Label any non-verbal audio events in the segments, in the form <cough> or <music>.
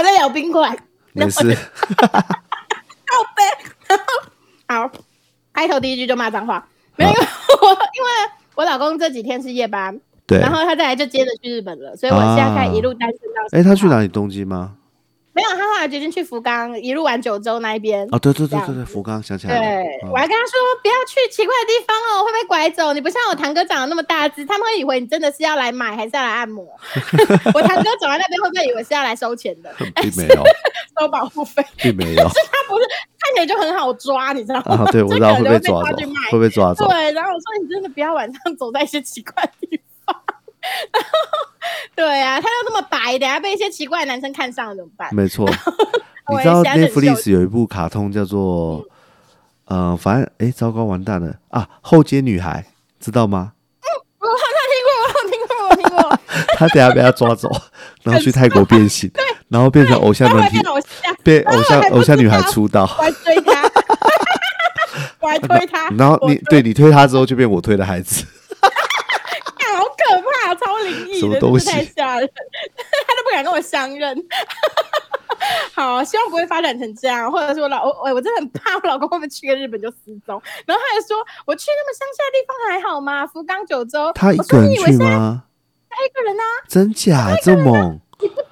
还在咬冰块，没事，靠背。<laughs> 好，开头第一句就骂脏话，没有，因为我因为我老公这几天是夜班，对。然后他再来就接着去日本了，所以我现在开始一路单身到。哎，他去哪里？东京吗？没有，他后来决定去福冈，一路玩九州那一边。哦，对对对对对，福冈想起来了。对，我还跟他说不要去奇怪的地方哦，会被拐走。你不像我堂哥长得那么大只，他们会以为你真的是要来买还是要来按摩。<laughs> 我堂哥走在那边会不会以为是要来收钱的？并没有 <laughs> 收保护费，并没有。<laughs> 是他不是看起来就很好抓，你知道吗？对，我知道会被抓走，会被抓走。对，然后我说你真的不要晚上走在一些奇怪的地方。<laughs> 对啊，他又这么白，等下被一些奇怪的男生看上了怎么办？没错，<laughs> 你知道 Netflix 有一部卡通叫做……呃，反正哎，糟糕，完蛋了啊！后街女孩知道吗？嗯，我好像听过，我听过，我听过。<laughs> 他等下被他抓走，然后去泰国变形，然后变成偶像团体，变偶像偶像女孩出道，我还追他，我还推他，然后你对你推他之后就变我推的孩子。超灵异的，东西太吓人，他都不敢跟我相认。<laughs> 好，希望不会发展成这样，或者是我老我我真的很怕我老公会不会去个日本就失踪。然后他还说，我去那么乡下地方还好吗？福冈九州，他一个人去吗？他一个人啊？真假这么猛？你不知道吗？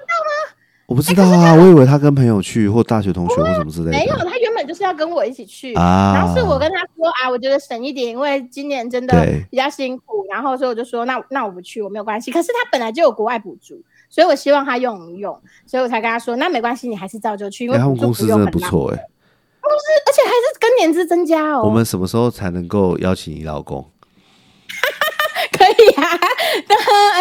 我不知道啊，我以为他跟朋友去，或大学同学或什么之类的。没有，他原本就是要跟我一起去，啊然后是我跟他说啊，我觉得省一点，因为今年真的比较辛苦，然后所以我就说，那那我不去，我没有关系。可是他本来就有国外补助，所以我希望他用一用，所以我才跟他说，那没关系，你还是照旧去，因为他们公司真的不错哎，公司而且还是跟年资增加哦。我们什么时候才能够邀请你老公？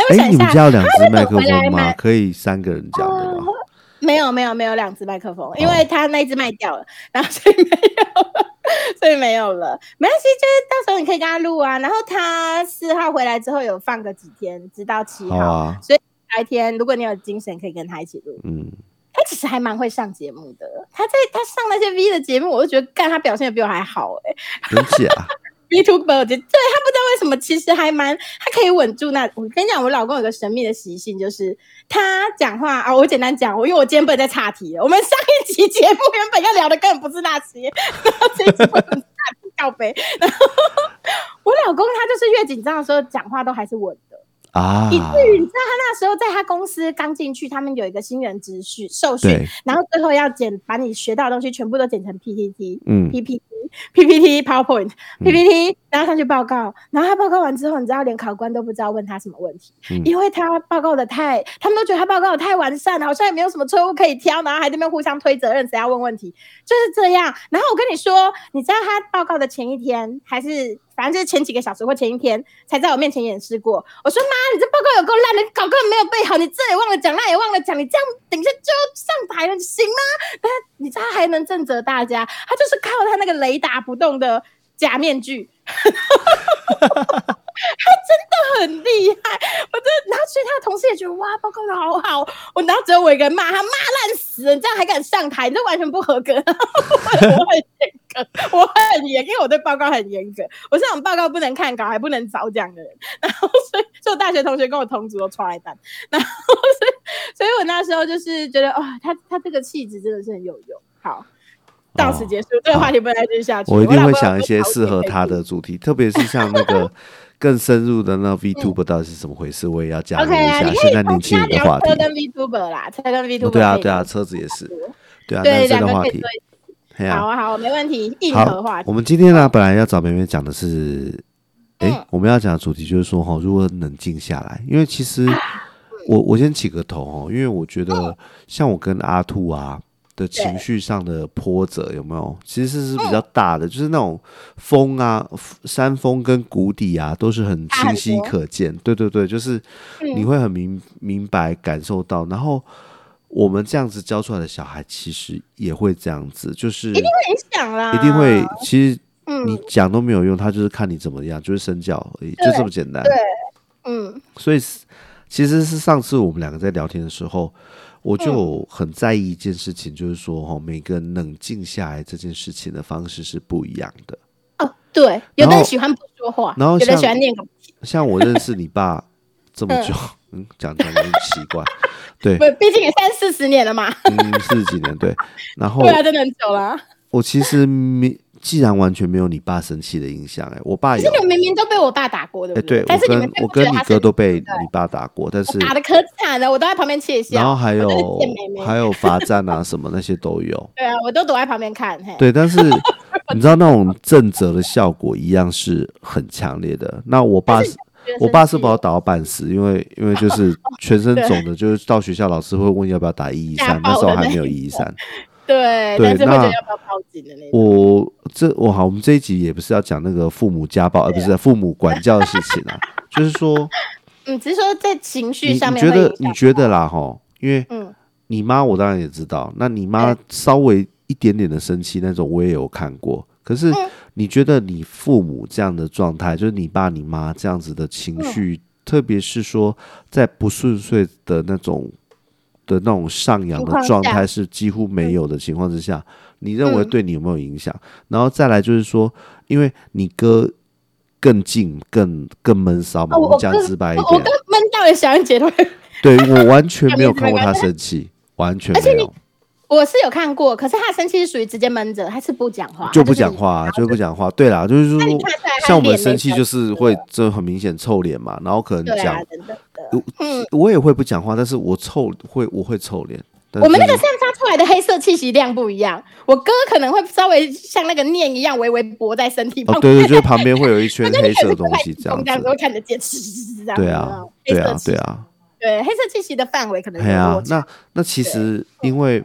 哎，你们家有两只麦克风吗？可以三个人讲的吗？没有没有没有两只麦克风，因为他那只卖掉了，然后所以没有，所以没有了。没关系，就是到时候你可以跟他录啊。然后他四号回来之后有放个几天，直到七号，所以白天如果你有精神，可以跟他一起录。嗯，他其实还蛮会上节目的。他在他上那些 V 的节目，我就觉得干他表现的比我还好哎。真假？Vtuber 对他不知道为什么，其实还蛮他可以稳住那。我跟你讲，我老公有个神秘的习性，就是他讲话啊，我简单讲，我因为我今天不能再岔题了。我们上一集节目原本要聊的根本不是那些，然后这一集我岔题告白。然后我老公他就是越紧张的时候讲话都还是稳的啊，以至于你知道他那时候在他公司刚进去，他们有一个新人咨训受训，然后最后要剪把你学到的东西全部都剪成 PPT，嗯，PPT。PPT、PowerPoint、PPT，然后上去报告，然后他报告完之后，你知道连考官都不知道问他什么问题，因为他报告的太，他们都觉得他报告的太完善了，好像也没有什么错误可以挑，然后还在那边互相推责任，谁要问问题，就是这样。然后我跟你说，你知道他报告的前一天还是？反正就是前几个小时或前一天才在我面前演示过。我说妈，你这报告有够烂的，稿根本没有背好，你这也忘了讲，那也忘了讲，你这样等一下就上台了，行吗？但你知道他还能震慑大家，他就是靠他那个雷打不动的假面具。他真的很厉害，我真的，然后所以他的同事也觉得哇，报告的好好。我然后只有我一个人骂他，骂烂死了，你这样还敢上台，你这完全不合格。我很严格，我很严，因为我对报告很严格。我是那种报告不能看稿，还不能早讲的人。然后所以，所以我大学同学跟我同组都超爱蛋。然后所以，所以我那时候就是觉得哇，他他这个气质真的是很有用。好。到此结束，这个话题不能再继续下去。我一定会想一些适合他的主题，特别是像那个 <laughs> 更深入的那 Vtuber 到底是怎么回事，我也要加入一下。现在年轻人的话题，车跟 Vtuber 啦，车跟 Vtuber。对啊，对啊，车子也是。对啊，对这个话题。好啊，好，没问题。硬核话题。我们今天呢，本来要找梅梅讲的是，哎，我们要讲的主题就是说哈，如何冷静下来？因为其实我我先起个头哦，因为我觉得像我跟阿兔啊。的情绪上的波折有没有？其实是比较大的，就是那种峰啊、山峰跟谷底啊，都是很清晰可见。对对对，就是你会很明明白感受到。然后我们这样子教出来的小孩，其实也会这样子，就是一定会想啦，一定会。其实你讲都没有用，他就是看你怎么样，就是身教而已，就这么简单。对，嗯。所以其实是上次我们两个在聊天的时候。我就很在意一件事情，就是说哈，每个人冷静下来这件事情的方式是不一样的。哦，对，有的人喜欢不说话，然后有的人喜欢念个。像我认识你爸 <laughs> 这么久，嗯，讲讲有点奇怪，对，毕竟也三四十年了嘛。嗯，四十几年，对，<laughs> 然后对啊，真的很久了啊。我其实没，既然完全没有你爸生气的印象，哎，我爸有可是，你们明明都被我爸打过，对哎，不对我但是你们跟我跟你哥都被你爸打过，但是打的可惨了，我都在旁边窃笑。然后还有还有罚站啊什么那些都有，<laughs> 对啊，我都躲在旁边看。嘿，对，但是 <laughs> 你知道那种正责的效果一样是很强烈的。那我爸是。我爸是把我打到半死，因为因为就是全身肿的，就是到学校老师会问要不要打一一家三，那时候还没有一一三。对，对但是会觉那得要不要报警的那种。我这我好，我们这一集也不是要讲那个父母家暴，而不是父母管教的事情啊，就是说 <laughs> 嗯，只是说在情绪上面你觉得你觉得啦哈，因为嗯，你妈我当然也知道，那你妈稍微一点点的生气那种我也有看过，可是嗯。你觉得你父母这样的状态，就是你爸你妈这样子的情嗯。绪，特别是说在不顺遂的那种的那种上扬的状态是几乎没有的情况之下，你认为嗯对你有没有影响？然后再来就是说，因为你哥更近、更更闷骚嘛，哦我我们讲直白一我我跟点，闷到的小燕姐对我完全没有看过他 <laughs> 生气，完全没有。我是有看过，可是他生气是属于直接闷着，他是不讲话，就不讲话、啊，就不讲话。对啦，就是说像我们生气就是会这很明显臭脸嘛，然后可能讲嗯，我也会不讲话，但是我臭会我会臭脸。我们那个散发出来的黑色气息量不一样，我哥可能会稍微像那个念一样微微薄在身体哦，旁边，对对，就是旁边 <laughs> 会有一圈黑色的东西这样这样子。会。看得见，这样对啊，对啊，对啊，啊，对黑色气息的范围可能哎呀有落，差。那那其实因为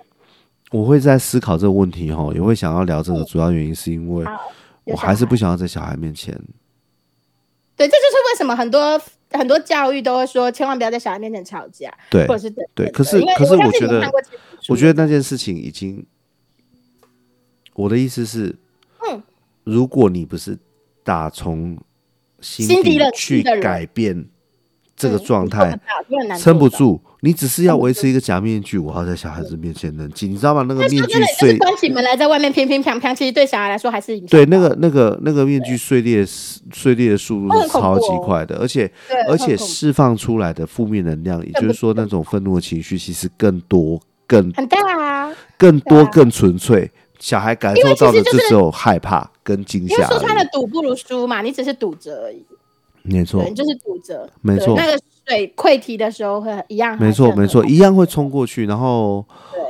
我会在思考这个问题哈，也会想要聊这个，主要原因是因为我还是不想要在小孩面前。对，这就是为什么很多很多教育都会说，千万不要在小孩面前吵架，对或者是等对，可是可是我觉得我觉得那件事情已经，我的意思是，嗯，如果你不是打从心心底冷去改变这个嗯状态，撑不。住，你只是要维持一个假面具，我要在小孩子面前冷静，你知道吗？那个面具碎，关起门来在外面乒乒乓乓，其实对小孩来说还是影响对，那个那个那个面具碎裂碎裂的速度是超级快的，而且而且释放出来的负面能量，也就是说那种愤怒的情绪其实更多、更很大啊。更多、更纯粹。小孩感受到的因为其实就只有害怕跟惊因为吓说穿了而已。赌不如输嘛，你只是赌着而已，没错就是堵着。没错那个水溃堤的时候会一样，没错，没错，一样会冲过去，然后对。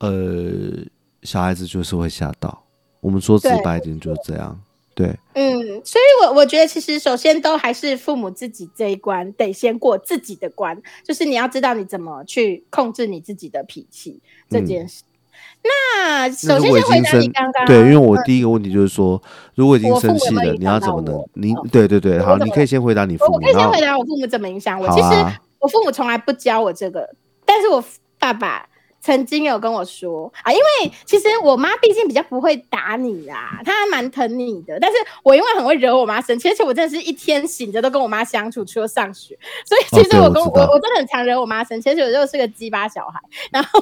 呃，小孩子就是会吓到。我们说直白一点就是这样。对，嗯，所以我我觉得其实首先都还是父母自己这一关得先过自己的关，就是你要知道你怎么去控制你自己的脾气这件事。那首先先回答你刚刚对，因为我嗯第一个问题就是说，如果已经生气了，你要怎么能？你哦对对对，好，你可以先回答你父母，我我可以先回答我父母怎么影响我。其实啊，我父母从来不教我这个，但是我爸爸曾经有跟我说啊，因为其实我妈毕竟比较不会打你啦，她还蛮疼你的。但是我因为很会惹我妈生气，而且我真的是一天醒着都跟我妈相处，除了上学，所以其哦实我跟我、我真的很常惹我妈生气，而且我就是个鸡巴小孩。<laughs> 然后，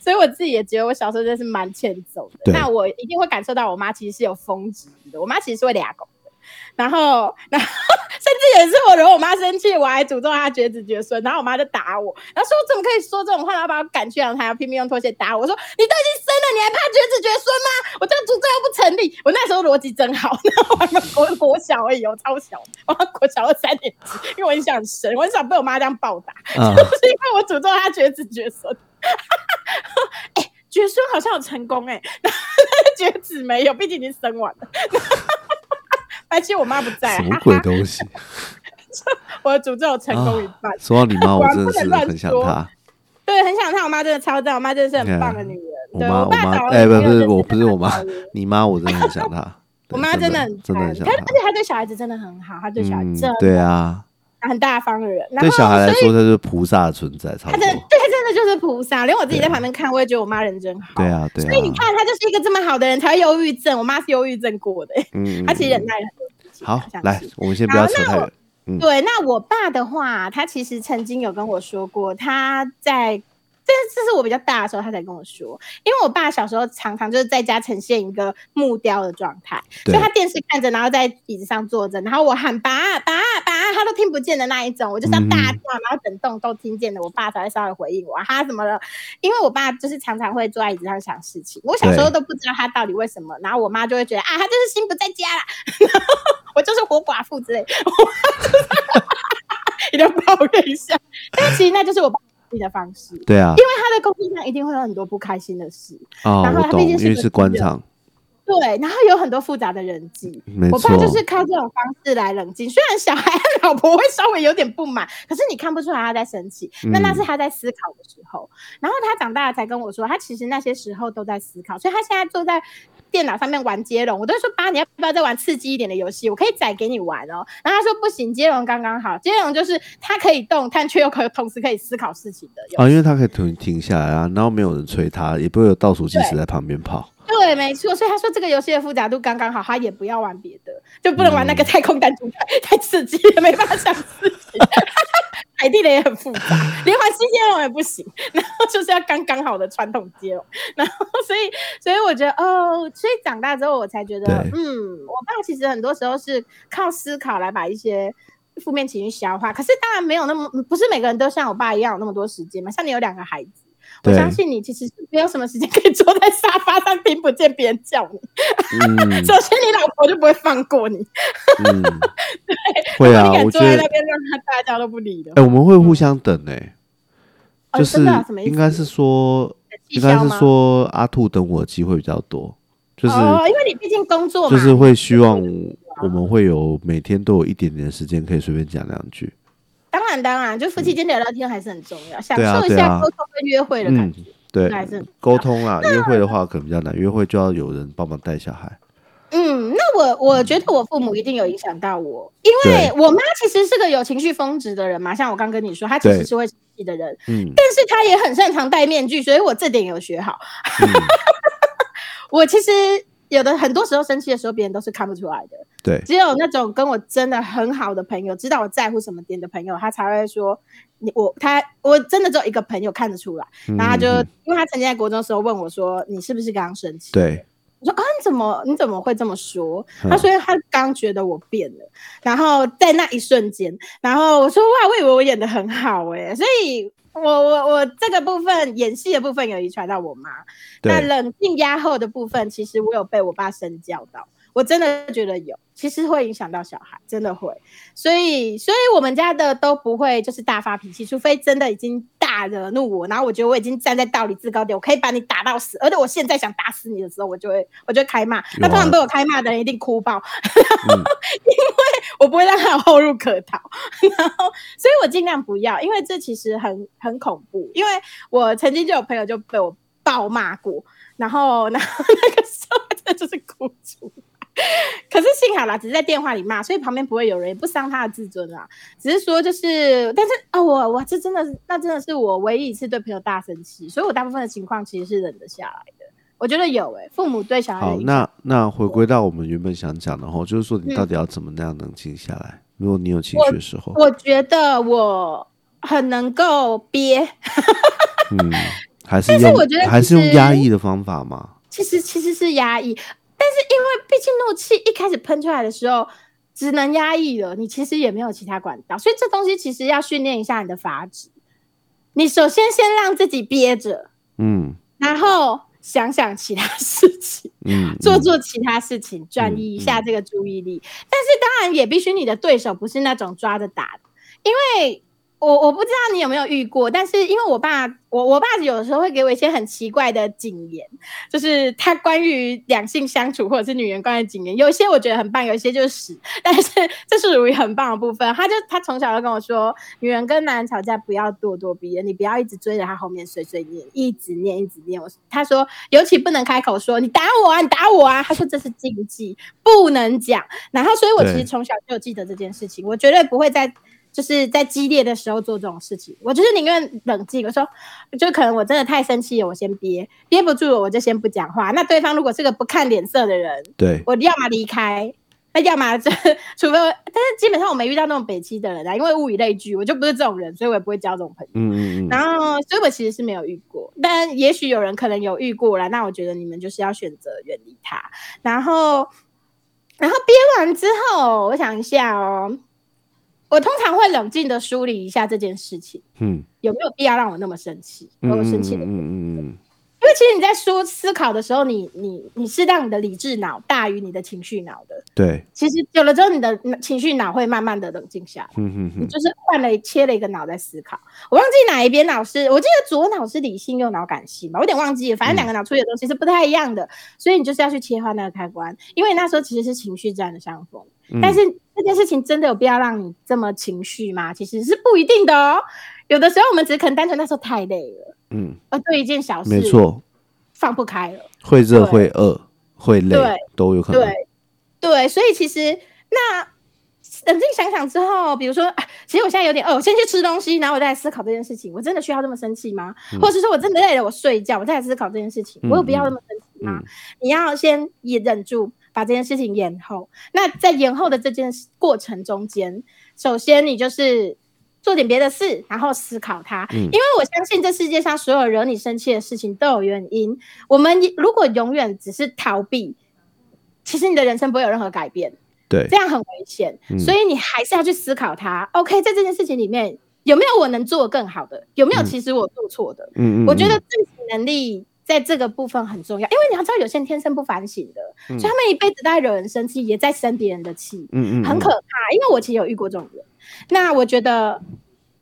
所以我自己也觉得我小时候真的是蛮欠揍的。那我一定会感受到我妈其实是有峰值的，我妈其实是会俩狗的。然后，然后甚至也是我惹我妈生气，我还诅咒她绝子绝孙，然后我妈就打我，然后说我怎么可以说这种话，然后把我赶去阳台，要拼命用拖鞋打我。我说你都已经生了，你还怕绝子绝孙吗？我这个诅咒又不成立。我那时候逻辑真好，然 <laughs> 后我国国小而已，我超小，我国小二三年级，因为我印象很深，我很少被我妈这样暴打，<laughs> 啊，是因为我诅咒她绝子绝孙。<laughs> 哎、绝孙好像有成功哎、绝子没有，毕竟已经生完了。而且我妈不在，什么鬼东西？<laughs> 我的诅咒成功一半。说到你妈，我真的是很想她。对，很想她，我妈真的超赞，我妈真的是很棒的女人。对我妈，我妈，哎，不不是，我不是我妈你妈，我真的很想她。<laughs> 我妈真的很真的很想她。而且她对小孩子真的很好，她对小孩嗯子真的，对啊，很大方的人。对小孩来说，她就是菩萨的存在，差不多。就是菩萨，连我自己在旁边看，我也觉得我妈人真好。对啊，对啊。所以你看，她就是一个这么好的人，才会忧郁症。我妈是忧郁症过的，嗯，嗯，她其实忍嗯耐了很多。好，来，我们先不要好那我扯太远。嗯对，那我爸的话，他其实曾经有跟我说过，他在这这是我比较大的时候，他才跟我说，因为我爸小时候常常就是在家呈现一个木雕的状态，所以他电视看着，然后在椅子上坐着，然后我喊爸爸爸，他都听不见的那一种，我就是要大叫，然后整栋都听见的，我爸才会稍微回应我。他怎么了？因为我爸就是常常会坐在椅子上想事情，我小时候都不知道他到底为什么，然后我妈就会觉得啊，他就是心不在家啦，<laughs> 我就是活寡妇之类，<laughs> 一定要抱怨一下。但其实那就是我爸的方式，对啊，因为他的工作上一定会有很多不开心的事。哦，然后他毕竟是个因为是官职人场，对，然后有很多复杂的人际。我爸就，是靠这种方式来冷静，虽然小孩和老婆会稍微有点不满，可是你看不出来他在生气，那那是他在思考的时候。然后他长大了才跟我说，他其实那些时候都在思考，所以他现在坐在电脑上面玩接龙，我都会说爸，你要不要再玩刺激一点的游戏？我可以载给你玩哦。然后他说不行，接龙刚刚好，接龙就是他可以动，但却又可同时可以思考事情的。啊，因为他可以停停下来啊，然后没有人催他，也不会有倒数计时在旁边跑。对，没错，所以他说这个游戏的复杂度刚刚好，他也不要玩别的，就不能玩那个太空弹珠台，太刺激了，没办法想事情。<laughs> 海地雷也很复杂，连环新接龙也不行，然后就是要刚刚好的传统接龙，然后所以所以我觉得哦，所以长大之后我才觉得，嗯，我爸其实很多时候是靠思考来把一些。负面情绪消化，可是当然没有那么，不是每个人都像我爸一样有那么多时间嘛。像你有两个孩子，我相信你其实是没有什么时间可以坐在沙发上听不见别人叫你。嗯。<laughs> 首先，你老婆就不会放过你，嗯，<laughs> <laughs> 会啊我觉得，坐在那边让他大家都不理的哎，，我们会互相等哎，哦就是应该是说，气应该是说阿兔等我的机会比较多，就是哦，因为你毕竟工作嘛，就是会希望我们会有每天都有一点点的时间可以随便讲两句。当然当然，就夫妻间聊聊天还是很重要，享受一下沟通跟约会的感嗯觉。，对还是很，沟通啦，约会的话可能比较难，约会就要有人帮忙带小孩。嗯，那我我觉得我父母一定有影响到我，因为我妈其实是个有情绪峰值的人嘛，像我刚跟你说，她其实是会生气的人，嗯但是她也很擅长戴面具，所以我这点有学好。嗯，<laughs> 我其实有的很多时候生气的时候，别人都是看不出来的，对，只有那种跟我真的很好的朋友，知道我在乎什么点的朋友，他才会说你我他我真的只有一个朋友看得出来，然后他就嗯嗯。因为他曾经在国中的时候问我说你是不是刚刚生气？对，我说啊，你怎么你怎么会这么说？嗯。他说他刚觉得我变了，然后在那一瞬间，然后我说哇，我以为我演的很好哎、所以我我我这个部分演戏的部分有遗传到我妈，那，冷静压后的部分，其实我有被我爸身教到，我真的觉得有，其实会影响到小孩，真的会。所以，所以我们家的都不会就是大发脾气，除非真的已经大惹怒我，然后我觉得我已经站在道理制高点，我可以把你打到死，而且我现在想打死你的时候，我就会我就会开骂。那通常被我开骂的人一定哭爆，嗯因为我不会让他有后路可逃，<laughs> 然后所以我尽量不要，因为这其实很很恐怖。因为我曾经就有朋友就被我暴骂过，然后 <laughs> 然后那个时候真的就是哭出来。<laughs> 可是幸好啦，只是在电话里骂，所以旁边不会有人，也不伤他的自尊啦。只是说就是，但是哦，我我这真的是，那真的是我唯一一次对朋友大生气，所以我大部分的情况其实是忍得下来的。我觉得有诶、父母对小孩好，那那回归到我们原本想讲的哈，就是说你嗯到底要怎么那样冷静下来？如果你有情绪的时候，我觉得我很能够憋，嗯，<laughs> 还是用但是我觉得还是用压抑的方法嘛？其实其实是压抑，但是因为毕竟怒气一开始喷出来的时候，只能压抑了，你其实也没有其他管道，所以这东西其实要训练一下你的阀值。你首先先让自己憋着，嗯然后想想其他事情，嗯，嗯做做其他事情，转移一下这个注意力。但是当然也必须你的对手不是那种抓着打的，因为我我不知道你有没有遇过，但是因为我爸我我爸有时候会给我一些很奇怪的警言，就是他关于两性相处或者是女人关于警言，有一些我觉得很棒，有一些就是屎，但是这是属于很棒的部分。他就他从小就跟我说，女人跟男人吵架不要咄咄逼人，你不要一直追着他后面碎碎念，一直念一直念。我他说尤其不能开口说你打我啊，你打我啊，他说这是禁忌，不能讲。然后所以我其实从小就记得这件事情，我绝对不会在。就是在激烈的时候做这种事情，我就是宁愿冷静。我说，就可能我真的太生气了，我先憋，憋不住了，我就先不讲话。那对方如果是个不看脸色的人，对，我要么离开，那要么这，<laughs> 除非我，但是基本上我没遇到那种北七的人啊，因为物以类聚，我就不是这种人，所以我也不会交这种朋友。嗯嗯嗯，然后，所以我其实是没有遇过，但也许有人可能有遇过了。那我觉得你们就是要选择远离他。然后，然后憋完之后，我想一下哦，我通常会冷静的梳理一下这件事情，嗯，有没有必要让我那么生气？我有生气的嗯嗯嗯因为其实你在说思考的时候，你你你是让你的理智脑大于你的情绪脑的。对，其实久了之后，你的情绪脑会慢慢的冷静下来。嗯嗯嗯，你就是换了切了一个脑在思考。我忘记哪一边脑是，我记得左脑是理性，右脑感性吧，我有点忘记了。反正两个脑处理的东西是不太一样的，所以你就是要去切换那个开关。因为那时候其实是情绪占了上风，嗯但是这件事情真的有必要让你这么情绪吗？其实是不一定的哦。有的时候我们只是可能单纯那时候太累了，嗯，而对一件小事没错，放不开了。会热会饿会累对都有可能。对对，所以其实那冷静想想之后，比如说，啊、其实我现在有点饿，我先去吃东西，然后我再来思考这件事情，我真的需要这么生气吗？或者是说我真的累了，我睡觉，我再来思考这件事情，我有必要那么生气吗？嗯你要先也忍住，把这件事情延后。那在延后的这件事过程中间，首先你就是。做点别的事，然后思考它，嗯因为我相信这世界上所有惹你生气的事情都有原因。我们如果永远只是逃避，其实你的人生不会有任何改变，对这，样很危险。嗯所以你还是要去思考它。OK，在这件事情里面有没有我能做更好的？有没有嗯其实我做错的？嗯嗯，我觉得嗯自己能力在这个部分很重要，因为你要知道，有些人天生不反省的，嗯所以他们一辈子都在惹人生气，也在生别人的气，嗯嗯很可怕。因为我其实有遇过这种人，那我觉得。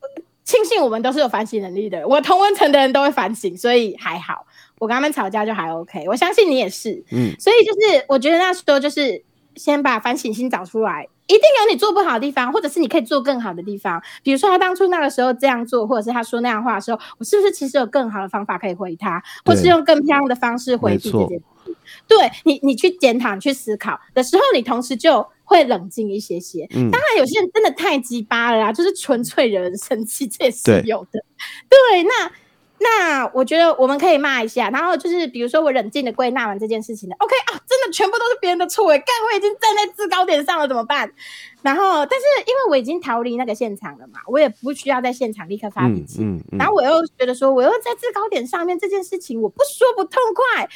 呃庆幸我们都是有反省能力的人，我同温层的人都会反省，所以还好。我跟他们吵架就还 OK，我相信你也是。嗯所以就是我觉得那时候就是先把反省心找出来，一定有你做不好的地方，或者是你可以做更好的地方。比如说他当初那个时候这样做，或者是他说那样话的时候，我是不是其实有更好的方法可以回他，或是用更漂亮的方式回避这件事？对你，你去检讨、你去思考的时候，你同时就会冷静一些些。嗯当然，有些人真的太鸡巴了啦，就是纯粹惹人生气，这也是有的。对，那那我觉得我们可以骂一下，然后就是比如说我冷静的归纳完这件事情的，OK 啊，真的全部都是别人的错诶，干我已经站在制高点上了，怎么办？然后，但是因为我已经逃离那个现场了嘛，我也不需要在现场立刻发脾气。嗯嗯嗯，然后我又觉得说，我又在制高点上面这件事情，我不说不痛快。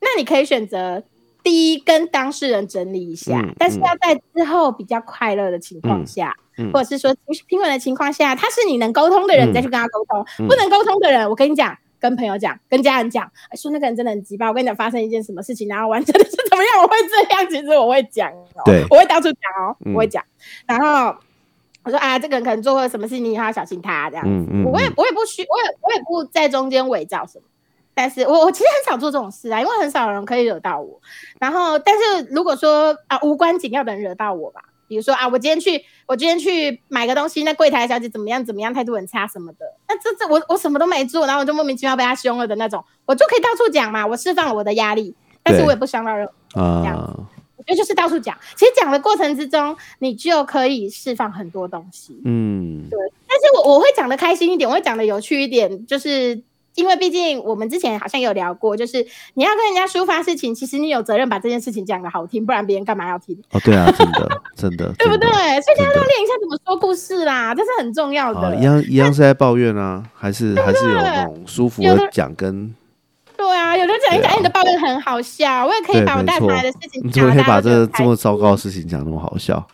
那你可以选择第一跟当事人整理一下，嗯但是要在之后比较快乐的情况下，或者是说情绪平稳的情况下，他是你能沟通的人，再去跟他沟通；嗯不能沟通的人，我跟你讲。跟朋友讲，跟家人讲，哎说那个人真的很急吧。我跟你讲，发生一件什么事情，然后完真的是怎么样，<laughs> 我会这样。其实我会讲哦，对我会到处讲哦，嗯我会讲。然后我说啊，这个人可能做过什么事情，你以后要小心他这样子。嗯嗯我也嗯我也不需，我也我也不在中间伪造什么。但是我我其实很少做这种事啊，因为很少人可以惹到我。然后，但是如果说啊无关紧要的人惹到我吧，比如说啊，我今天去我今天去买个东西，那柜台小姐怎么样怎么样，态度很差什么的，那这这我我什么都没做，然后我就莫名其妙被她凶了的那种，我就可以到处讲嘛，我释放了我的压力，但是我也不伤到任何人。这样啊，我觉得就是到处讲，其实讲的过程之中，你就可以释放很多东西。嗯对但是我我会讲的开心一点，我会讲的有趣一点，就是因为毕竟我们之前好像有聊过，就是你要跟人家抒发事情，其实你有责任把这件事情讲的好听，不然别人干嘛要听，哦，对啊，真的真的，<laughs> 对不对？所以大家真的都练一下怎么说故事啦，这是很重要的。啊，一样一样是在抱怨啊，还是还是有那种舒服的的讲跟，对啊，有的讲一讲，对啊哎、你的抱怨很好笑，我也可以把我带出来的事情你，怎么可以把这这么糟糕的事情讲那么好笑？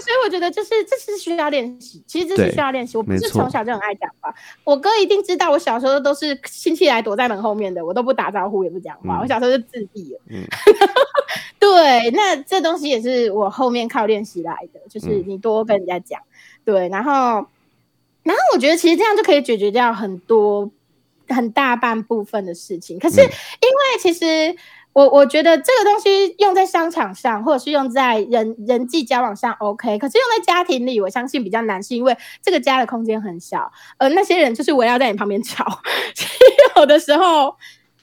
所以我觉得就是这是需要练习，其实这是需要练习。我不是从小就很爱讲话，我哥一定知道，我小时候都是亲戚来躲在门后面的，我都不打招呼也不讲话，嗯我小时候就自闭了。嗯 <laughs> 对，那这东西也是我后面靠练习来的，就是嗯你多跟人家讲，对，然后，然后我觉得其实这样就可以解决掉很多很大半部分的事情。可是因嗯为其实我我觉得这个东西用在商场上，或者是用在人人际交往上 OK，可是用在家庭里，我相信比较难，是因为这个家的空间很小，而那些人就是围绕在你旁边吵，所以有的时候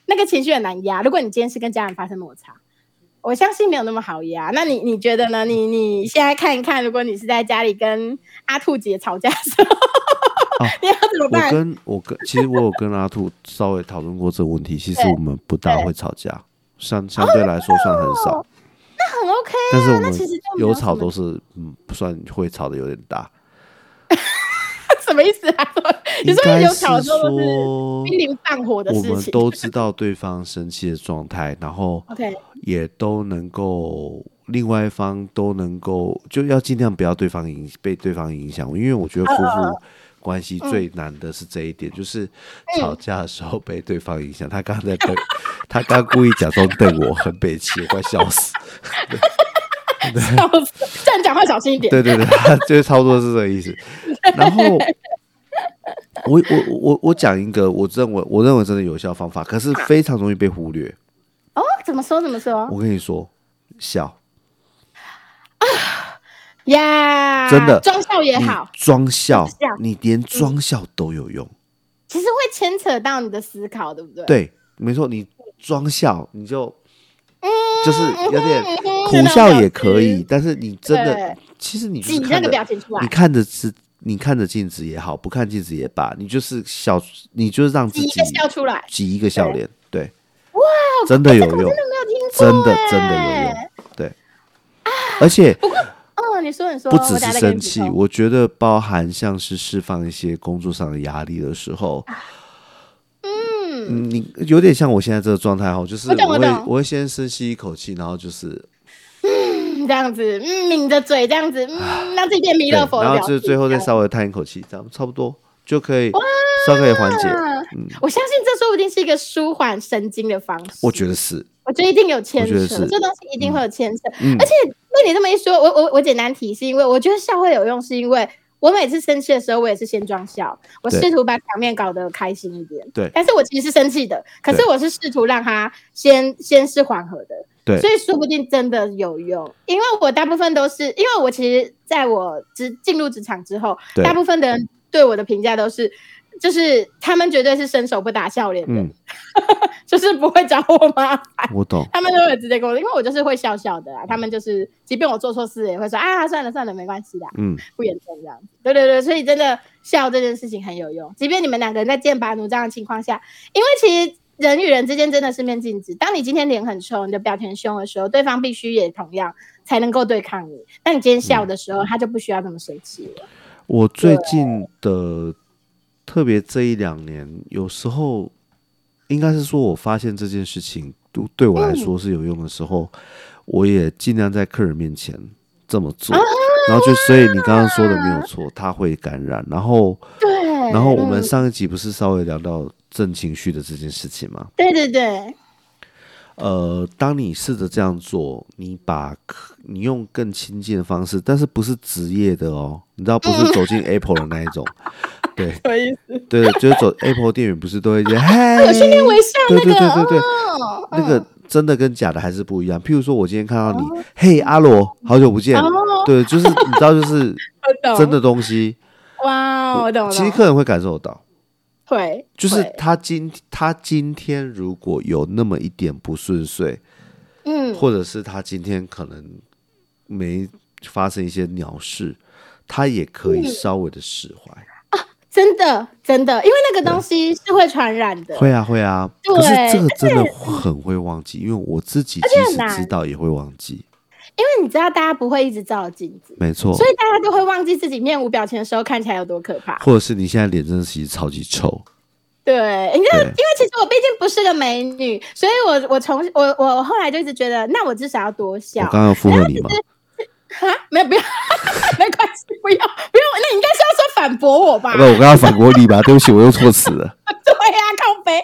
那个情绪很难压。如果你今天是跟家人发生摩擦。我相信没有那么好压。那你你觉得呢？你你现在看一看，如果你是在家里跟阿兔姐吵架的时候，<laughs> 你要怎么办我？跟我跟其实我有跟阿兔稍微讨论过这个问题，其实我们不大会吵架，相相对来说算很少，那很 OK 啊。但是我们有吵都是嗯不算会吵的有点大，<laughs> 什么意思啊？<laughs> 你说有吵的时候都是说濒临放火的我们。都知道对方生气的状态，然后也都能够另外一方都能够，就要尽量不要对方影被对方影响，因为我觉得夫妇关系最难的是这一点，就是吵架的时候被对方影响。他刚才瞪，<laughs> 他刚故意假装瞪我，很北气，我快笑死。笑死！这样讲话小心一点。对对对，就是差不多是这个意思。然后我我我我讲一个我认为我认为真的有效方法，可是非常容易被忽略。哦，怎么说？怎么说？我跟你说，笑呀，真的装笑也好，装笑，你连装笑都有用。其实会牵扯到你的思考，对不对？对，没错，你装笑，你就就是有点苦笑也可以，但是你真的，其实你挤那个表情出来，你看着是，你看着镜子也好，不看镜子也罢，你就是笑，你就是让自己笑出来，挤一个笑脸，对，哇，真的有用，真的没有听过，真的真的有用，对，而且不过，哦，你说你说，不只是生气，我觉得包含像是释放一些工作上的压力的时候。嗯，你有点像我现在这个状态哈，就是我会我会先深吸一口气，然后就是嗯这样子，嗯抿着嘴这样子，嗯让自己变弥勒佛，然后就最后再稍微叹一口气，这样差不多就可以稍微缓解。嗯，我相信这说不定是一个舒缓神经的方式。我觉得是，我觉得一定有牵扯，这东西一定会有牵扯。而且被你这么一说，我我我简单提是因为我觉得笑会有用，是因为。我每次生气的时候，我也是先装笑，我试图把场面搞得开心一点。对，但是我其实是生气的，可是我是试图让他先先是缓和的。对，所以说不定真的有用，因为我大部分都是，因为我其实在我职进入职场之后，大部分的人对我的评价都是。就是他们绝对是伸手不打笑脸的，<laughs> 就是不会找我麻烦。我懂，他们都会直接跟我，因为我就是会笑笑的啊。他们就是，即便我做错事，也会说啊，算了算了，没关系的，嗯，不严重这样子。对对对，所以真的笑这件事情很有用。即便你们两个人在剑拔弩张的情况下，因为其实人与人之间真的是面镜子。当你今天脸很臭，你的表情凶的时候，对方必须也同样才能够对抗你。但你今天笑的时候，他就不需要那么生气了。我最近的。特别这一两年，有时候应该是说，我发现这件事情都对我来说是有用的时候，我也尽量在客人面前这么做。然后就，所以你刚刚说的没有错，他会感染。然后，对。然后我们上一集不是稍微聊到正情绪的这件事情吗？对对对。呃，当你试着这样做，你把你用更亲近的方式，但是不是职业的哦，你知道，不是走进 Apple 的那一种。<laughs> 对，<laughs> 什么意思？对，就是走 Apple <laughs> 店员不是都会讲，有训练微笑那个，对对对对对，那个真的跟假的还是不一样。譬如说，我今天看到你，嘿，阿罗，好久不见，对，就是你知道，就是 <laughs> 真的东西。哇，我懂了。其实客人会感受到，会，就是他今他今天如果有那么一点不顺遂，嗯，或者是他今天可能没发生一些鸟事，他也可以稍微的释怀。真的，真的，因为那个东西是会传染的。会啊，会啊。可是这个真的很会忘记，因为我自己即使知道也会忘记。因为你知道，大家不会一直照镜子，没错，所以大家都会忘记自己面无表情的时候看起来有多可怕。或者是你现在脸真的其实超级臭。对，你知道，因为其实我毕竟不是个美女，所以我我从我我后来就一直觉得，那我至少要多笑。我刚刚附和你吗？啊，<laughs> 没有，不要，<laughs> 没关系，不要，不用。那你应该是要说反驳我吧？不，我刚刚反驳你吧？<laughs> 对不起，我又错词了。对呀，靠背。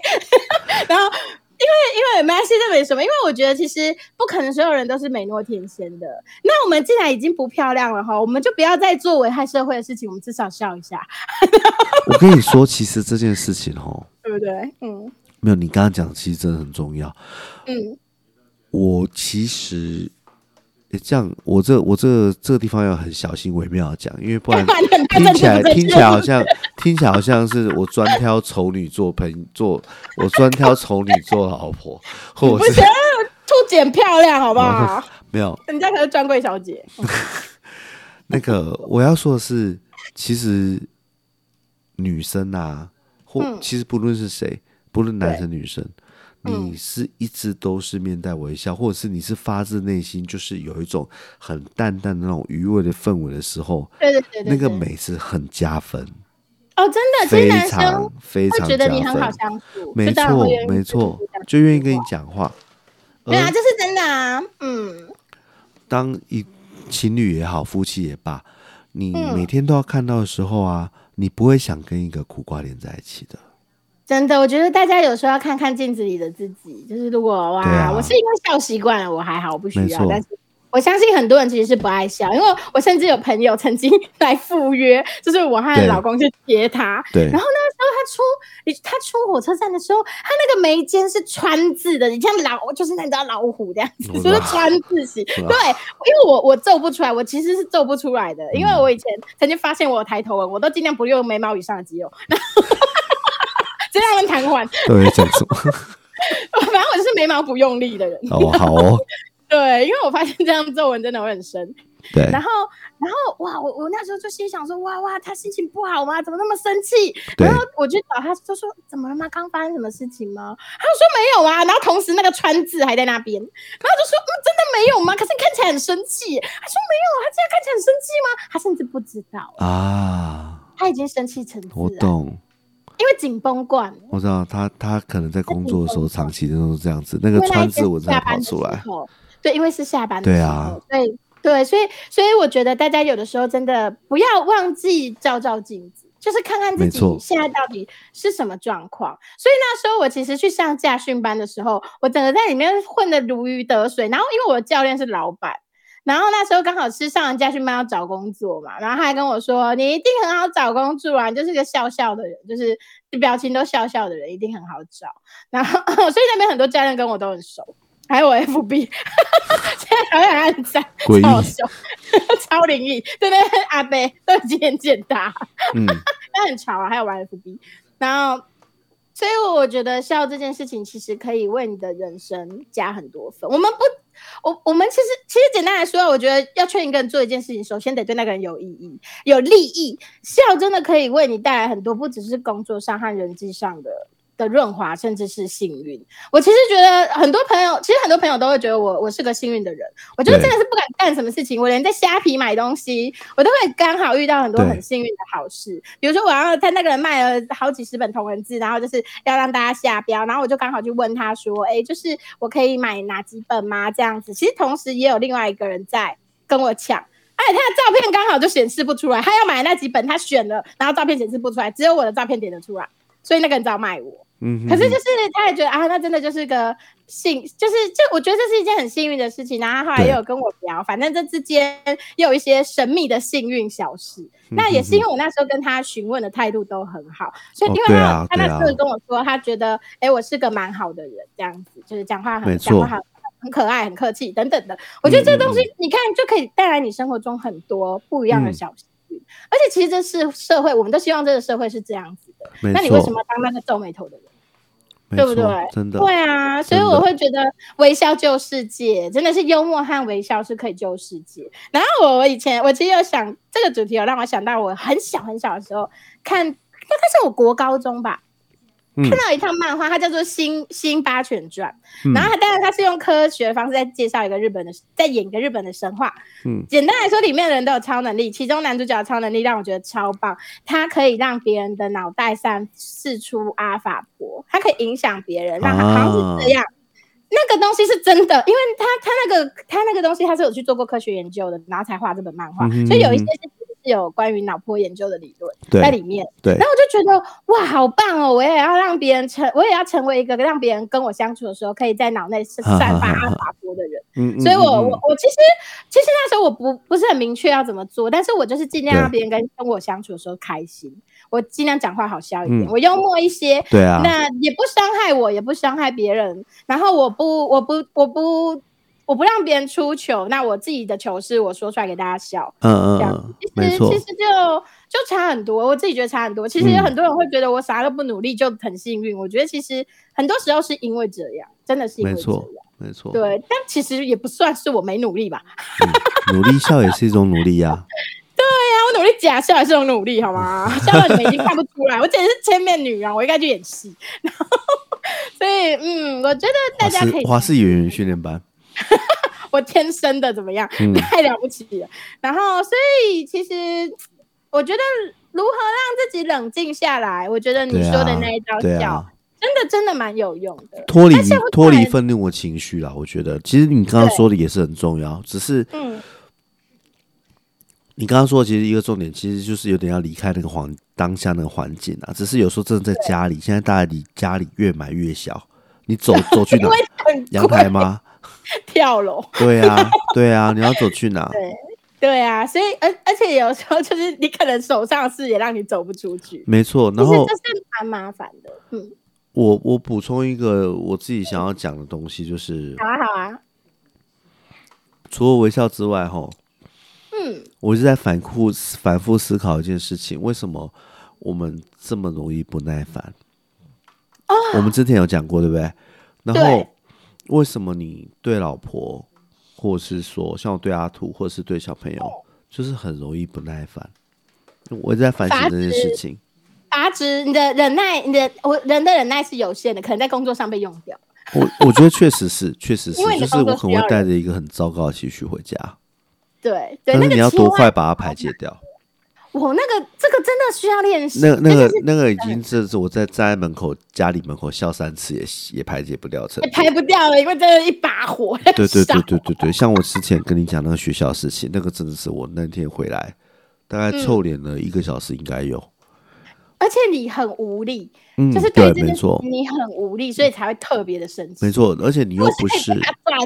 然后，因为因为没关系，这没什么。因为我觉得其实不可能所有人都是美若天仙的。那我们既然已经不漂亮了哈，我们就不要再做危害社会的事情。我们至少笑一下。我跟你说，其实这件事情哈，对不对？嗯，没有，你刚刚讲其实真的很重要。嗯，我其实。这样，我这我这这个地方要很小心微妙的讲，因为不然听起来听起来好像听起来好像是我专挑丑女做朋做，我专挑丑女做老婆，或者是兔剪漂亮，好不好？没有，人家可是专柜小姐。<laughs> 那个我要说的是，其实女生啊，或其实不论是谁，不论男生女生。你是一直都是面带微笑，或者是你是发自内心，就是有一种很淡淡的那种余味的氛围的时候，对对对，那个美是很加分。哦，真的，非常非常觉得你很好相处，没错没错，就愿意跟你讲话。对啊，这是真的啊，嗯。当一情侣也好，夫妻也罢，你嗯每天都要看到的时候啊，你不会想跟一个苦瓜连在一起的。真的，我觉得大家有时候要看看镜子里的自己，就是如果哇，我是因为笑习惯了，我还好，我不需要，但是。我相信很多人其实是不爱笑，因为我甚至有朋友曾经来赴约，就是我和对。老公去接他，对。然后那个时候他出，你他出火车站的时候，他那个眉间是川字的，你像老就是那你知道老虎这样子，就是川字形。对，因为我我皱不出来，我其实是皱不出来的，因为嗯我以前曾经发现我有抬头纹，我都尽量不用眉毛以上的肌肉，然后这样能弹簧。到底在讲什么？<laughs> 反正我就是眉毛不用力的人。哦，好哦，<laughs> 对，因为我发现这样皱纹真的会很深。对然后，然后哇，我我那时候就心想说，哇哇，他心情不好吗？怎么那么生气？对然后我就找他，就说怎么了吗？刚发生什么事情吗？他就说没有啊。然后同时那个川字还在那边，然后我就说嗯，真的没有吗？可是你看起来很生气。他说没有，他这样看起来很生气吗？他甚至不知道，啊，他已经生气成我懂。因为紧绷惯了。我知道他，他可能在工作的时候长期都是这样子，那个穿字纹才下班的跑出来对，因为是下班的时候，对啊对对，所以所以我觉得大家有的时候真的不要忘记照照镜子，就是看看自己现在到底是什么状况。所以那时候我其实去上驾训班的时候，我整个在里面混得如鱼得水。然后因为我的教练是老板。然后那时候刚好是上完家训班要找工作嘛，然后他还跟我说：“你一定很好找工作啊，你就是个笑笑的人，就是表情都笑笑的人，一定很好找。”然后 <laughs> 所以那边很多教练跟我都很熟，还有我 FB，<laughs> 现在好想按赞，超好笑，<laughs> 超灵异，对对，阿贝都已经很简单，嗯，但很潮啊，还有玩 FB，然后。所以我觉得笑这件事情其实可以为你的人生加很多分。我们不，我我们其实其实简单来说，我觉得要劝一个人做一件事情，首先得对那个人有意义、有利益。笑真的可以为你带来很多，不只是工作上和人际上的的润滑，甚至是幸运。我其实觉得很多朋友，其实很多朋友都会觉得我我是个幸运的人。我就是真的是不敢干什么事情，我连在虾皮买东西，我都会刚好遇到很多很幸运的好事。比如说，我要他那个人卖了好几十本同文字，然后就是要让大家下标，然后我就刚好去问他说：“哎，就是我可以买哪几本吗？”这样子。其实同时也有另外一个人在跟我抢。哎，他的照片刚好就显示不出来，他要买那几本他选了，然后照片显示不出来，只有我的照片点得出来，所以那个人只好卖我。嗯，可是就是他也觉得啊，那真的就是个幸，就是这我觉得这是一件很幸运的事情。然后他后来对也有跟我聊，反正这之间也有一些神秘的幸运小事。嗯那也是因为我那时候跟他询问的态度都很好，所以因为他、哦对啊他那时候跟我说，他觉得哎、我是个蛮好的人，这样子就是讲话很讲话很很可爱、很客气等等的。我觉得这嗯东西你看就可以带来你生活中很多不一样的嗯小幸运，而且其实这是社会，我们都希望这个社会是这样子的。那你为什，么要当那个皱眉头的人？对不对？真的，对啊，所以我会觉得微笑救世界，真的是幽默和微笑是可以救世界。然后我我以前我其实有想这个主题，有让我想到我很小很小的时候看，大概是我国高中吧，嗯看到一套漫画，它叫做《新新八犬传》，嗯。然后它当然它是用科学的方式在介绍一个日本的，在演一个日本的神话。嗯，简单来说，里面的人都有超能力，其中男主角的超能力让我觉得超棒，他可以让别人的脑袋散释出阿法波，他可以影响别人，让他好像是这样。那个东西是真的，因为他他那个他那个东西他是有去做过科学研究的，然后才画这本漫画，嗯所以有一些是是有关于脑波研究的理论在里面。对然后我就觉得哇，好棒哦！我也要让别人成，我也要成为一个让别人跟我相处的时候，可以在脑内散发阿法波的人。嗯，嗯所以我嗯我我其实其实那时候我不不是很明确要怎么做，但是我就是尽量让别人跟跟我相处的时候开心，我尽量讲话好笑一点，嗯我幽默一些，对啊，那也不伤害我，也不伤害别人，然后我不我不我不我不让别人出糗，那我自己的糗事我说出来给大家笑，嗯嗯这样其实其，实就就差很多，我自己觉得差很多。其实很多人会觉得我啥都不努力就很幸运，我觉得其实很多时候是因为这样，真的是因为这没错样。没错，对，但其实也不算是我没努力吧。嗯努力笑也是一种努力呀，<laughs> 对呀我努力假笑也是种努力，好吗？笑到你们已经看不出来，我简直是千面女郎，我应该去演戏。<laughs> 然后，所以嗯，我觉得大家可以，视华视演员训练班，<laughs> 我天生的怎么样？嗯 <laughs> 太了不起了。然后，所以其实我觉得如何让自己冷静下来，我觉得你说的那一招笑，对啊，真的真的蛮有用的。脱离脱离愤怒的情绪啦，我觉得其实你刚刚说的也是很重要，只是嗯，你刚刚说的其实一个重点，其实就是有点要离开那个环当下那个环境啊。只是有时候真的在家里，现在大家离家里越买越小，你走走去哪阳台吗？<laughs> 跳楼。对啊，<laughs> 对啊，你要走去哪？对对啊，所以而而且有时候就是你可能手上的事也让你走不出去，没错，然后这是蛮麻烦的。嗯，我我补充一个我自己想要讲的东西，就是好啊好啊，除了微笑之外，哈，嗯，我一直在反复反复思考一件事情：为什么我们这么容易不耐烦？哦我们之前有讲过，对不对？然后对为什么你对老婆，或者是说像我对阿土，或者是对小朋友，就是很容易不耐烦？我在反省这件事情。拔直你的忍耐，你的我人的忍耐是有限的，可能在工作上被用掉。我我觉得确实是，<laughs> 确实是就是我可能会带着一个很糟糕的情绪回家，对对，但是你要多快把它排解掉。我那个这个真的需要练习。那那个那个已经这是我在站在门口家里门口笑三次也也排解不掉程也。排不掉了，因为真的一把火。对对对对对对，像我之前跟你讲那个学校的事情，那个真的是我那天回来大概臭脸了一个小时，应该有。而且你很无力，嗯，就是对，这件事没错，你很无力，所以才会特别的生气。没错，而且你又不是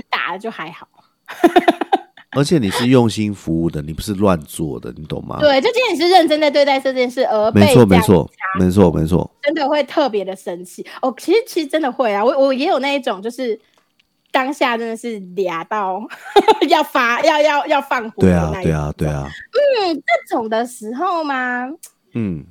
打就还好。<laughs> 而且你是用心服务的，你不是乱做的，你懂吗？对，就今天你是认真在对待这件事，而被没错，没错，没错，没错。真的会特别的生气哦。其实其实真的会啊，我我也有那一种，就是当下真的是嗲到 <laughs> 要发要要要放火对啊，对啊，对啊。嗯，这种的时候吗，嗯，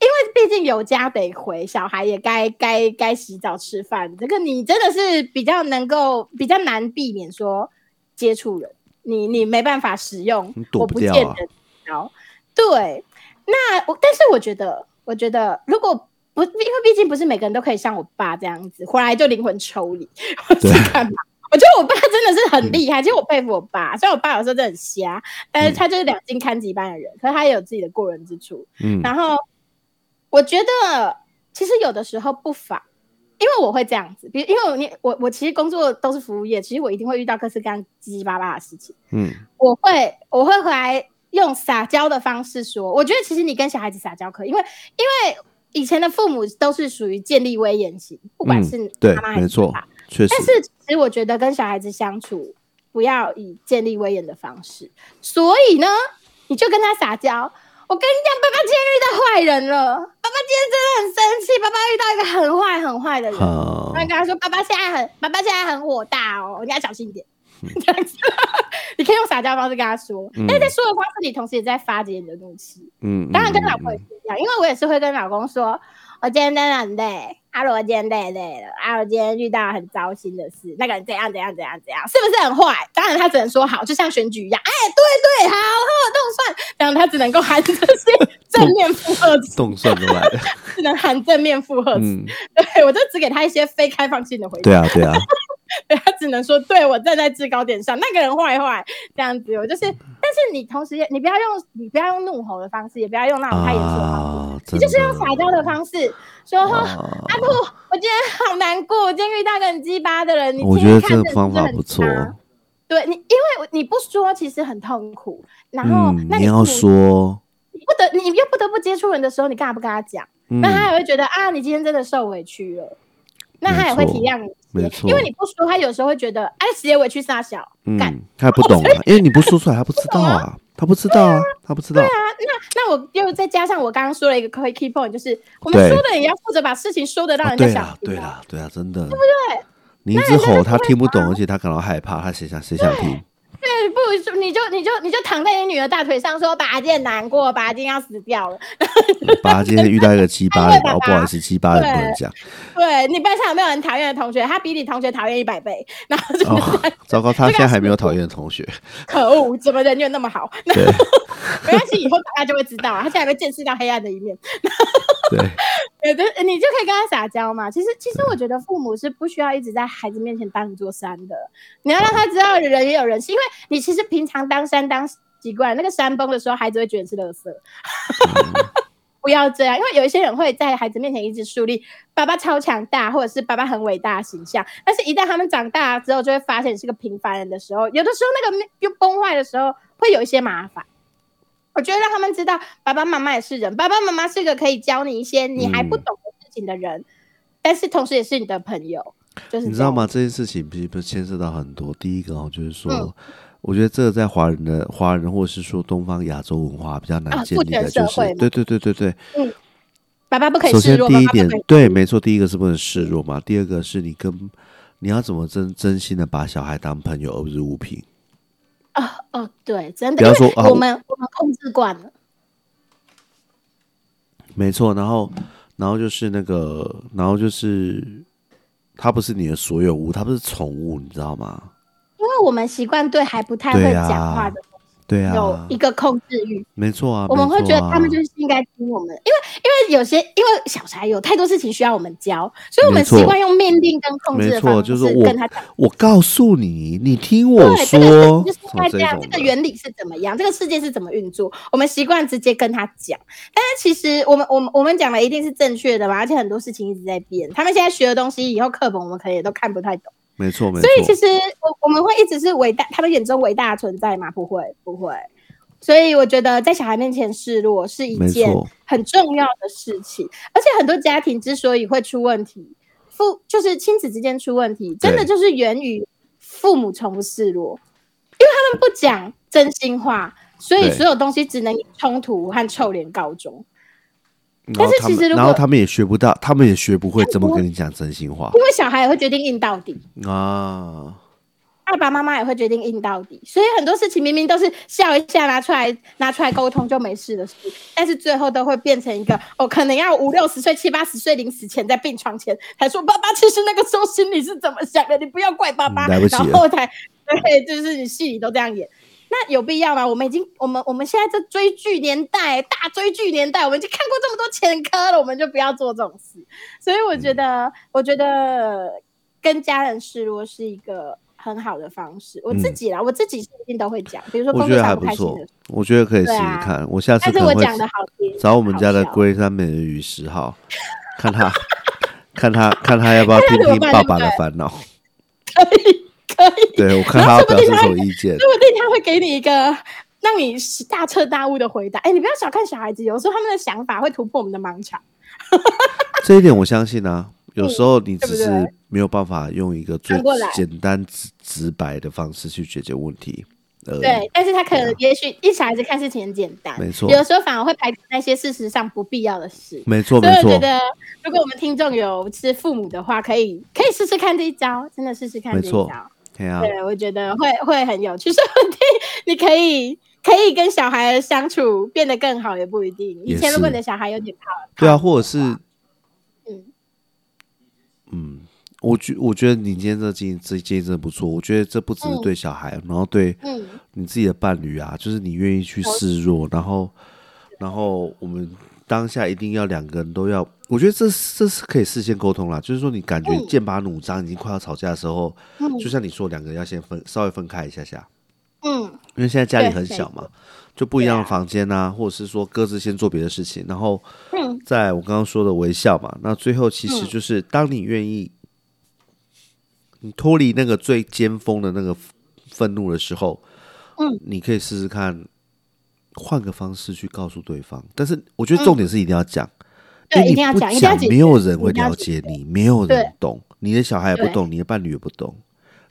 因为毕竟有家得回，小孩也该该该洗澡吃饭，这个你真的是比较能够比较难避免说接触人，你你没办法使用我不见得哦。对，那我但是我觉得，我觉得如果不，因为毕竟不是每个人都可以像我爸这样子，回来就灵魂抽离，或对是干嘛。我觉得我爸真的是很厉害，其实我佩服我爸。虽然我爸有时候真的很瞎，但是他就是两斤看几般的人，可是他也有自己的过人之处。嗯，然后我觉得其实有的时候不妨，因为我会这样子，比如因为我你我我其实工作都是服务业，其实我一定会遇到各式各样七七八八的事情。嗯，我会我会回来用撒娇的方式说，我觉得其实你跟小孩子撒娇可以，因为因为以前的父母都是属于建立威严型，不管嗯是对妈妈，还是爸爸。，确实但，是其实我觉得跟小孩子相处不要以建立威严的方式，所以呢，你就跟他撒娇。我跟你讲，爸爸今天遇到坏人了，爸爸今天真的很生气，爸爸遇到一个很坏很坏的人。好然后跟他说：“爸爸现在很，爸爸现在很火大哦，你要小心一点。嗯 <laughs> 这样子，你可以用撒娇的方式跟他说，但是在说的方式里，同时也在发泄你的怒气。嗯，当然跟嗯老婆也是一样，因为我也是会跟老公说，我今天真的很累，阿罗今天累累了，阿罗今天遇到很糟心的事，那个人怎样怎样怎样怎样，是不是很坏？当然他只能说好，就像选举一样，哎，对对，好，好，动算，这样他只能够喊这些 <laughs> 正面附和词，动算都来了，<laughs> 只能喊正面附和词。嗯，对我就只给他一些非开放性的回答。对啊，对啊，<laughs> 对他只能说对我站在制高点上，那个人坏坏这样子。我就是，但是你同时也你不要用你不要用怒吼的方式，也不要用那种太严肃的方式，啊，你就是用撒娇的方式说：“哦啊阿布，我今天好难过，我今天遇到个很鸡巴的人。你我听觉得这个方法不错差。对你，因为你不说，其实很痛苦。然后，嗯，那你要说，你不得，你又不得不接触人的时候，你干嘛不跟他讲？嗯那他也会觉得啊，你今天真的受委屈了，那他也会体谅你。没错因为你不说，他有时候会觉得，哎，谁委屈撒小，干嗯，他也不懂啊，因为你不说出来，他不知道啊，<laughs> 他不知道啊，他不知道，对啊那我又再加上我刚刚说了一个 key key point，就是我们说的也要负责把事情说的让啊人家对啦，想听啊。对啦，对啊，真的，对不对？你一直吼，他听不懂，而且他感到害怕，他谁想谁想听？对，不如说你就你就你就躺在你女儿大腿上说，爸今天难过，爸今天要死掉了。爸今天遇到一个七八人，<laughs> 哦，不好意思，七八人不能讲。对你班上有没有人讨厌的同学？他比你同学讨厌一百倍，然后就、哦，糟糕，他现在还没有讨厌的同学。可恶，怎么人缘那么好？那对没关系，以后大家就会知道啊，他现在还会见识到黑暗的一面。对，对对，你就可以跟他撒娇嘛。其实，其实我觉得父母是不需要一直在孩子面前当一座山的，你要让他知道人也有人性，因为你其实平常当山当习惯，那个山崩的时候，孩子会觉得是垃圾。<laughs> 不要这样，因为有一些人会在孩子面前一直树立爸爸超强大，或者是爸爸很伟大的形象，但是一旦他们长大之后，就会发现你是个平凡人的时候，有的时候那个又崩坏的时候，会有一些麻烦。我觉得让他们知道，爸爸妈妈也是人，爸爸妈妈是个可以教你一些你还不懂的事情的人，但是同时也是你的朋友。就是你知道吗？这件事情不是不是牵涉到很多。第一个哦，就是说，我觉得这个在华人的华人或者是说东方亚洲文化比较难建立的，就是对对对对对。嗯，爸爸不可以首先第一点，对，没错，第一个是不能示弱嘛。第二个是你跟你要怎么真真心的把小孩当朋友而不是物品。哦 <laughs> 哦，对，真的，说我们我们控制惯了。没错，然后然后就是那个，然后就是。它不是你的所有物，它不是宠物，你知道吗？因为我们习惯对还不太会讲话的。对啊，有一个控制欲，没错啊。我们会觉得他们就是应该听我们，因为因为有些因为小孩有太多事情需要我们教，所以我们习惯用命令跟控制的方式跟他讲。我告诉你，你听我说，就是应该这样。这个原理是怎么样？这个世界是怎么运作？我们习惯直接跟他讲，但是其实我们我们我们讲的一定是正确的嘛？而且很多事情一直在变，他们现在学的东西，以后课本我们可能也都看不太懂。没错，没错。所以其实我我们会一直是伟大，他们眼中伟大的存在吗？不会，不会。所以我觉得在小孩面前示弱是一件很重要的事情，而且很多家庭之所以会出问题，父就是亲子之间出问题，真的就是源于父母从不示弱，因为他们不讲真心话，所以所有东西只能以冲突和臭脸告终。但是其实，如果然后他们也学不到，他们也学不会怎么跟你讲真心话，因为小孩也会决定硬到底啊。爸爸妈妈也会决定硬到底，所以很多事情明明都是笑一下拿出来拿出来沟通就没事的事，但是最后都会变成一个哦，可能要五六十岁、七八十岁临死前在病床前才说爸爸，其实那个时候心里是怎么想的，你不要怪爸爸，然后才对，就是你戏里都这样演，那有必要吗？我们已经我们我们现在这追剧年代，大追剧年代，我们已经看过这么多前科了，我们就不要做这种事。所以我觉得，我觉得跟家人示弱是一个。很好的方式，我自己啦，我自己是一定都会讲。比如说，我觉得还不错，我觉得可以试试看。我下次可能会找我们家的龟山美人鱼十号，看他，<laughs> 看他，看他要不要听 <laughs> 听爸爸的烦恼。<laughs> 可以，可以。对我看他表示什么意见，说不定他会给你一个让你大彻大悟的回答。哎，你不要小看小孩子，有时候他们的想法会突破我们的盲场。<laughs> 这一点我相信啊。有时候你只是没有办法用一个最简单直直白的方式去解决问题，对。但是他可能也许一小孩子看事情很简单，没错。有时候反而会排除那些事实上不必要的事，没错没错。所以我觉得，如果我们听众有是父母的话，可以可以试试看这一招，真的试试看这一招。对，我觉得会会很有趣，<laughs> 说不定你可以可以跟小孩相处变得更好，也不一定。以前如果你的小孩有点怕，对啊，或者是。嗯，我觉我觉得你今天这建议这建议真的不错。我觉得这不只是对小孩，然后对你自己的伴侣啊，就是你愿意去示弱，然后然后我们当下一定要两个人都要。我觉得这这是可以事先沟通啦，就是说你感觉剑拔弩张，已经快要吵架的时候，就像你说，两个人要先分稍微分开一下下。嗯，因为现在家里很小嘛，就不一样的房间啊，或者是说各自先做别的事情，然后，在我刚刚说的微笑嘛，那最后其实就是当你愿意，你脱离那个最尖峰的那个愤怒的时候，嗯，你可以试试看换个方式去告诉对方，但是我觉得重点是一定要讲，对，一定要讲，没有人会了解你，没有人懂，你的小孩也不懂，你的伴侣也不懂，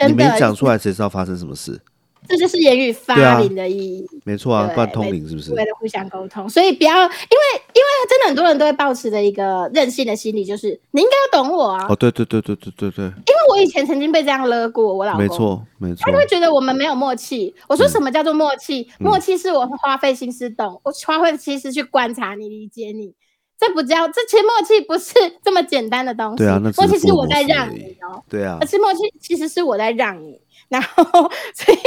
你没讲出来，谁知道发生什么事？这就是言语发明的意义，没错啊，不然通灵是不是？为了互相沟通，所以不要，因为因为真的很多人都会保持的一个任性的心理，就是你应该要懂我啊。哦，对对对对对对对。因为我以前曾经被这样勒过，我老公没错没错，他就会觉得我们没有默契。我说什么叫做默契？默契是我花费心思懂，我花费心思去观察你、理解你，这不叫这其实默契不是这么简单的东西。对啊，那默契是我在让你哦。对啊，而且默契其实是我在让你。然后，所以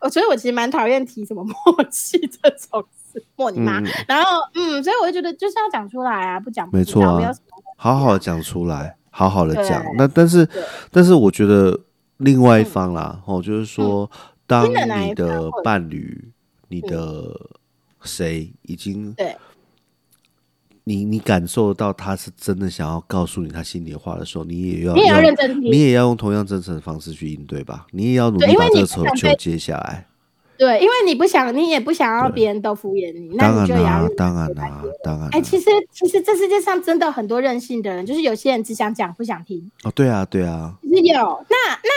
我觉得我其实蛮讨厌提什么默契这种事，默你妈。然后，嗯，所以我就觉得就是要讲出来啊，不讲没错啊，好好的讲出来，好好的讲。那但是，但是我觉得另外一方啦，哦，就是说，当你的伴侣、你的谁已经对你你感受到他是真的想要告诉你他心里话的时候，你也要你也要用认真听。你也要用同样真诚的方式去应对吧，你也要努力把这个球接下来。对，因为你不想，你也不想要别人都敷衍你，那当然你就也要啦、认真当然啦、当然啦、哎、其实其实这世界上真的很多任性的人，就是有些人只想讲不想听，哦，对啊，对啊，其实有那那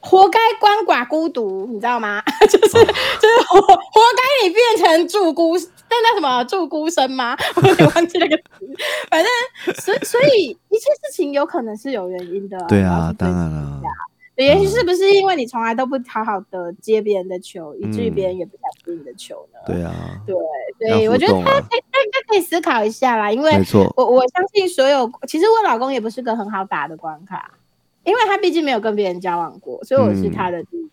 活该鳏寡孤独，你知道吗？<laughs> 就是、哦。就是活活该你变成祝孤，那那什么祝孤生吗？<laughs> 我有点忘记那个词，反正所以所以一切事情有可能是有原因的，<laughs> 对啊当然了、对也许是不是因为你从来都不好好的接别人的球，以至于嗯别人也不想接你的球呢？对啊，对，所以我觉得他啊。他应该可以思考一下啦，因为我我相信所有，其实我老公也不是个很好打的关卡，因为他毕竟没有跟别人交往过，所以我是他的第一人。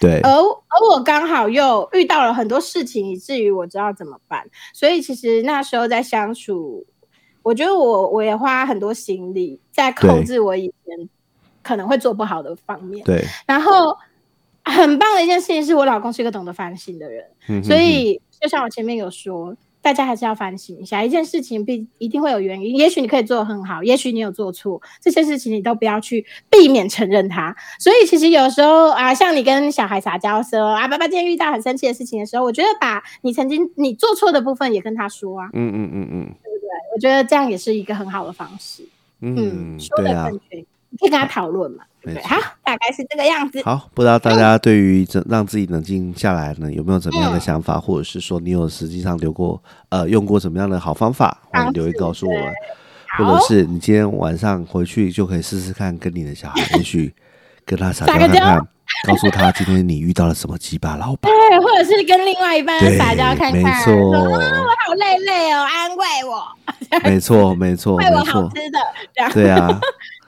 对，而而我刚好又遇到了很多事情，以至于我知道怎么办。所以其实那时候在相处，我觉得我我也花很多心力在控制我以前可能会做不好的方面。对，然后很棒的一件事情是我老公是一个懂得反省的人。嗯哼所以就像我前面有说，大家还是要反省一下，一件事情必一定会有原因，也许你可以做得很好，也许你有做错，这些事情你都不要去避免承认它。所以其实有时候啊，像你跟小孩撒娇说啊，爸爸今天遇到很生气的事情的时候，我觉得把你曾经你做错的部分也跟他说啊，嗯嗯嗯嗯对不对我觉得这样也是一个很好的方式。嗯说的正，确，你可以跟他讨论嘛。好，大概是这个样子。好，不知道大家对于怎让自己冷静下来呢，有没有怎么样的嗯想法，或者是说你有实际上留过呃用过什么样的好方法，欢迎留言告诉我们，或者是你今天晚上回去就可以试试看，跟你的小孩，<laughs> 也许跟他撒娇看看，告诉他今天你遇到了什么鸡巴老板，对，或者是跟另外一半对撒娇看看，没错。我好累累哦，安慰我，没错，没错，<laughs> 喂我没错，好吃的，对啊，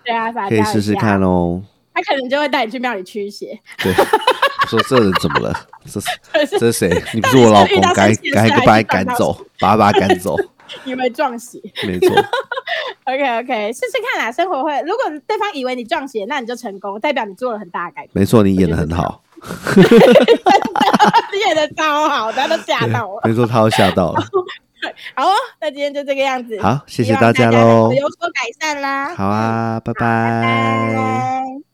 对啊，可以试试看哦。哦。他可能就会带你去庙里驱邪，对，我说这人怎么了？这是 <laughs> 这是谁？你不是我老公遇到，该生气的事还该把你去办到赶走，把他把他赶走。<laughs> 以为撞邪。没错，<laughs> OK OK，试试看啦，生活会。如果对方以为你撞邪，那你就成功，代表你做了很大的改变，没错，你演的很好。你演的超好，大家都吓到了。没错，他都吓到了。<laughs> 好哦，那今天就这个样子。好，谢谢大家能喽。有所改善啦。好啊，拜拜拜。